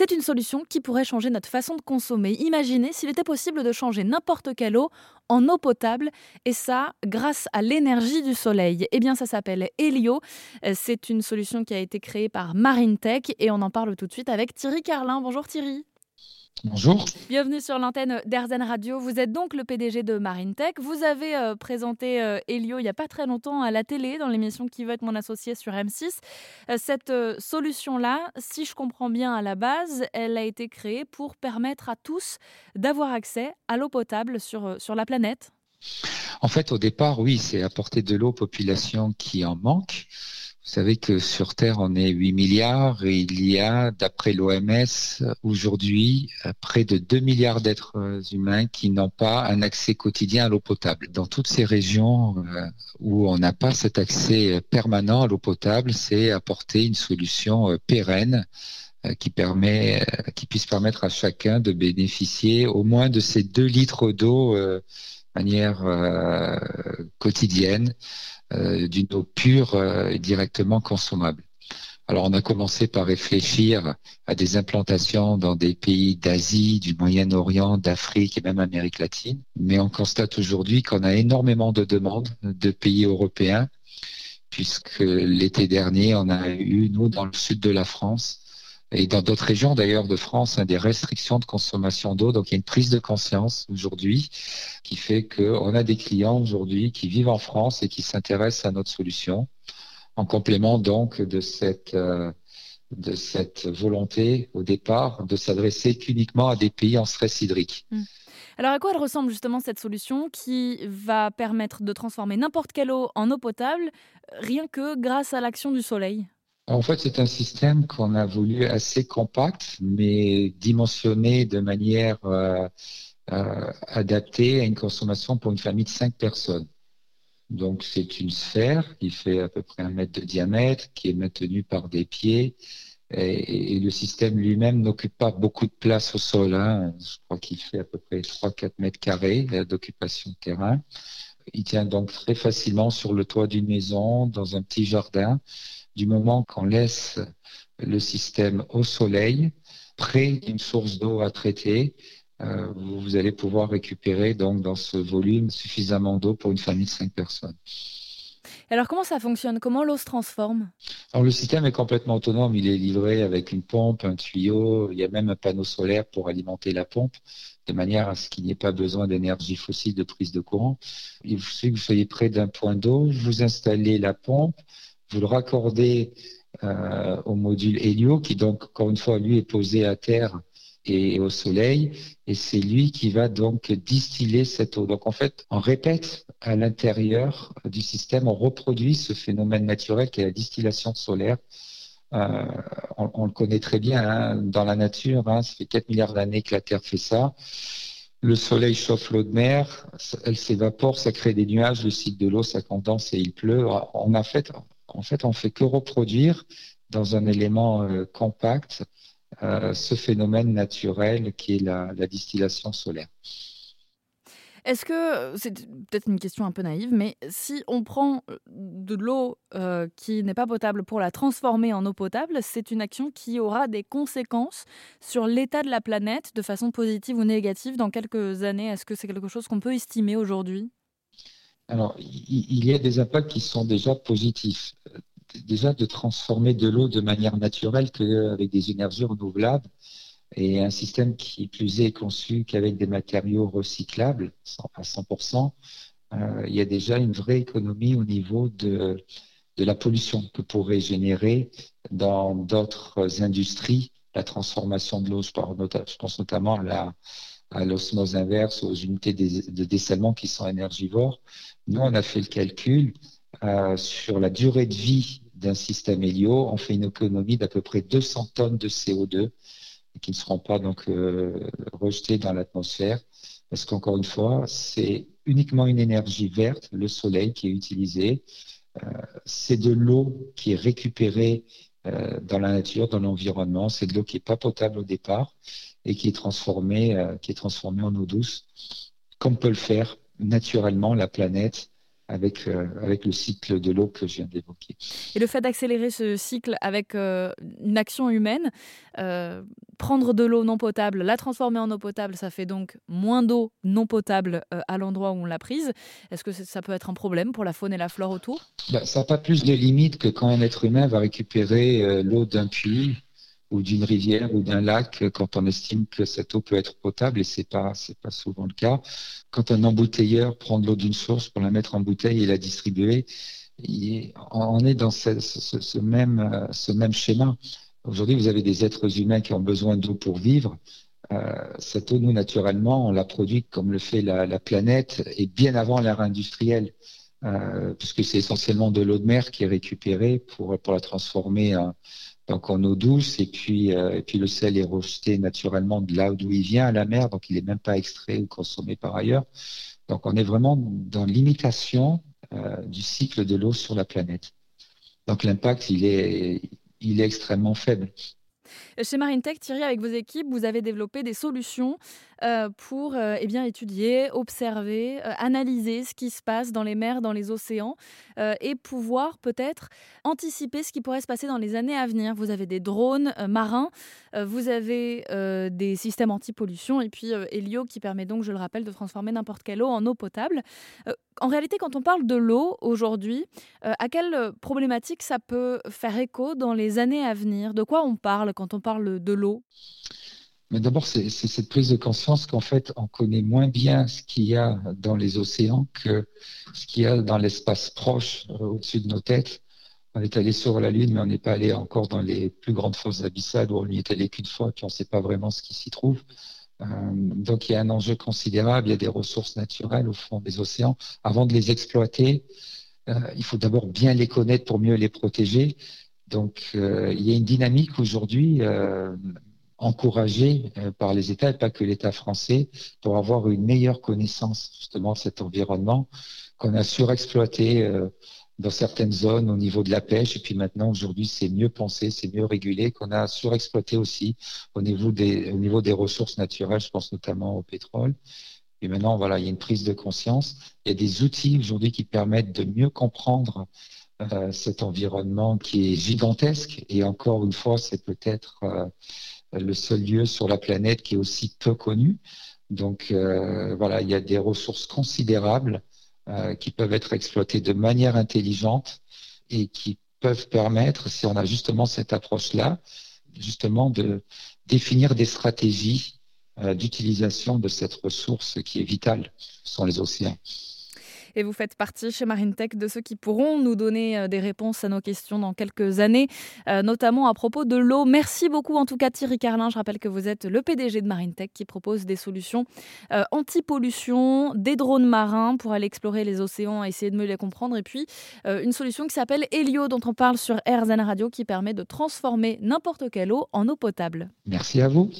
C'est une solution qui pourrait changer notre façon de consommer. Imaginez s'il était possible de changer n'importe quelle eau en eau potable, et ça grâce à l'énergie du soleil. Eh bien, ça s'appelle Helio. C'est une solution qui a été créée par Marine Tech, et on en parle tout de suite avec Thierry Carlin. Bonjour Thierry. Bonjour. Bienvenue sur l'antenne d'Airzen Radio. Vous êtes donc le PDG de Marine Tech. Vous avez euh, présenté euh, Helio il n'y a pas très longtemps à la télé dans l'émission Qui veut être mon associé sur M6. Euh, cette solution-là, si je comprends bien à la base, elle a été créée pour permettre à tous d'avoir accès à l'eau potable sur, sur la planète. En fait, au départ, oui, c'est apporter de l'eau aux populations qui en manquent. Vous savez que sur Terre, on est 8 milliards et il y a, d'après l'OMS, aujourd'hui, près de 2 milliards d'êtres humains qui n'ont pas un accès quotidien à l'eau potable. Dans toutes ces régions euh, où on n'a pas cet accès permanent à l'eau potable, c'est apporter une solution euh, pérenne euh, qui permet, qui puisse permettre à chacun de bénéficier au moins de ces 2 litres d'eau de manière quotidienne euh, d'une eau pure euh, et directement consommable. Alors on a commencé par réfléchir à des implantations dans des pays d'Asie, du Moyen-Orient, d'Afrique et même Amérique latine. Mais on constate aujourd'hui qu'on a énormément de demandes de pays européens, puisque l'été dernier, on a eu, nous, dans le sud de la France, et dans d'autres régions d'ailleurs de France, hein, des restrictions de consommation d'eau. Donc il y a une prise de conscience aujourd'hui qui fait qu'on a des clients aujourd'hui qui vivent en France et qui s'intéressent à notre solution, en complément donc de cette, euh, de cette volonté au départ de s'adresser qu'uniquement à des pays en stress hydrique. Mmh. Alors à quoi elle ressemble justement cette solution qui va permettre de transformer n'importe quelle eau en eau potable rien que grâce à l'action du soleil? En fait, c'est un système qu'on a voulu assez compact, mais dimensionné de manière euh, euh, adaptée à une consommation pour une famille de cinq personnes. Donc, c'est une sphère qui fait à peu près un mètre de diamètre, qui est maintenue par des pieds. Et, le système lui-même n'occupe pas beaucoup de place au sol. Hein. Je crois qu'il fait à peu près 3-4 mètres carrés d'occupation de terrain. Il tient donc très facilement sur le toit d'une maison, dans un petit jardin du moment qu'on laisse le système au soleil, près d'une source d'eau à traiter, euh, vous allez pouvoir récupérer donc dans ce volume suffisamment d'eau pour une famille de cinq personnes. Alors comment ça fonctionne? Comment l'eau se transforme? Alors le système est complètement autonome. Il est livré avec une pompe, un tuyau. Il y a même un panneau solaire pour alimenter la pompe, de manière à ce qu'il n'y ait pas besoin d'énergie fossile de prise de courant. Il suffit que vous soyez près d'un point d'eau, vous installez la pompe, vous le raccordez euh, au module Helio, qui donc, encore une fois, lui est posé à terre et au soleil, et c'est lui qui va donc distiller cette eau. Donc en fait, on répète à l'intérieur du système, on reproduit ce phénomène naturel qui est la distillation solaire. Euh, on, le connaît très bien hein, dans la nature, hein, ça fait 4 milliards d'années que la Terre fait ça. Le soleil chauffe l'eau de mer, elle s'évapore, ça crée des nuages, le cycle de l'eau, ça condense et il pleut. On a fait, en fait, on fait que reproduire dans un élément euh, compact euh, ce phénomène naturel qui est la, distillation solaire. Est-ce que, c'est peut-être une question un peu naïve, mais si on prend euh, de l'eau qui n'est pas potable pour la transformer en eau potable, c'est une action qui aura des conséquences sur l'état de la planète de façon positive ou négative dans quelques années Est-ce que c'est quelque chose qu'on peut estimer aujourd'hui? Alors, il y a des impacts qui sont déjà positifs. Déjà de transformer de l'eau de manière naturelle qu'avec des énergies renouvelables et un système qui plus est conçu qu'avec des matériaux recyclables à 100%, euh, il y a déjà une vraie économie au niveau de, de la pollution que pourrait générer dans d'autres industries la transformation de l'eau. Je pense notamment à la, à l'osmose inverse, aux unités de dessalement qui sont énergivores. Nous, on a fait le calcul euh, sur la durée de vie d'un système hélio. On fait une économie d'à peu près 200 tonnes de CO2 qui ne seront pas donc euh, rejetées dans l'atmosphère. Parce qu'encore une fois, c'est uniquement une énergie verte, le soleil qui est utilisé. Euh, c'est de l'eau qui est récupérée dans la nature, dans l'environnement. C'est de l'eau qui n'est pas potable au départ et qui est transformée, euh, qui est transformée en eau douce, comme peut le faire naturellement la planète avec, euh, avec le cycle de l'eau que je viens d'évoquer. Et le fait d'accélérer ce cycle avec euh, une action humaine, euh, prendre de l'eau non potable, la transformer en eau potable, ça fait donc moins d'eau non potable à l'endroit où on l'a prise. Est-ce que ça peut être un problème pour la faune et la flore autour? Bah, Ça n'a pas plus de limites que quand un être humain va récupérer l'eau d'un puits ou d'une rivière ou d'un lac quand on estime que cette eau peut être potable et c'est pas c'est pas souvent le cas. Quand un embouteilleur prend de l'eau d'une source pour la mettre en bouteille et la distribuer, on est dans ce, même ce même schéma. Aujourd'hui, vous avez des êtres humains qui ont besoin d'eau pour vivre. Euh, cette eau, nous, naturellement, on la produit comme le fait la, planète et bien avant l'ère industrielle, euh, puisque c'est essentiellement de l'eau de mer qui est récupérée pour, pour la transformer donc en eau douce. Et puis euh, et puis le sel est rejeté naturellement de là d'où il vient à la mer donc il n'est même pas extrait ou consommé par ailleurs. Donc on est vraiment dans l'imitation euh, du cycle de l'eau sur la planète. Donc l'impact il est il est extrêmement faible chez MarineTech, Thierry, avec vos équipes, vous avez développé des solutions euh, pour euh, eh bien, étudier, observer, euh, analyser ce qui se passe dans les mers, dans les océans et pouvoir peut-être anticiper ce qui pourrait se passer dans les années à venir. Vous avez des drones marins, vous avez des systèmes anti-pollution et puis Helio qui permet donc, je le rappelle, de transformer n'importe quelle eau en eau potable. en réalité, quand on parle de l'eau aujourd'hui, à quelle problématique ça peut faire écho dans les années à venir? De quoi on parle on parle de l'eau mais d'abord, c'est cette prise de conscience qu'en fait, on connaît moins bien ce qu'il y a dans les océans que ce qu'il y a dans l'espace proche euh, au-dessus de nos têtes. On est allé sur la Lune, mais on n'est pas allé encore dans les plus grandes fosses abyssales où on n'y est allé qu'une fois, puis on ne sait pas vraiment ce qui s'y trouve. Euh, donc il y a un enjeu considérable, il y a des ressources naturelles au fond des océans. Avant de les exploiter, euh, il faut d'abord bien les connaître pour mieux les protéger. Donc il y a une dynamique aujourd'hui encouragé euh, par les États et pas que l'État français pour avoir une meilleure connaissance justement de cet environnement qu'on a surexploité euh, dans certaines zones au niveau de la pêche. Et puis maintenant aujourd'hui c'est mieux pensé, c'est mieux régulé qu'on a surexploité aussi au niveau des ressources naturelles, je pense notamment au pétrole. Et maintenant voilà, il y a une prise de conscience, il y a des outils aujourd'hui qui permettent de mieux comprendre euh, cet environnement qui est gigantesque et encore une fois, c'est peut-être le seul lieu sur la planète qui est aussi peu connu. Donc euh, voilà, il y a des ressources considérables euh, qui peuvent être exploitées de manière intelligente et qui peuvent permettre, si on a justement cette approche-là, justement de définir des stratégies euh, d'utilisation de cette ressource qui est vitale, ce sont les océans. Et vous faites partie chez MarineTech de ceux qui pourront nous donner euh, des réponses à nos questions dans quelques années, euh, notamment à propos de l'eau. Merci beaucoup en tout cas Thierry Carlin. Je rappelle que vous êtes le PDG de MarineTech qui propose des solutions euh, anti-pollution, des drones marins pour aller explorer les océans, essayer de mieux les comprendre. Et puis une solution qui s'appelle Helio dont on parle sur AirZen Radio qui permet de transformer n'importe quelle eau en eau potable. Merci à vous.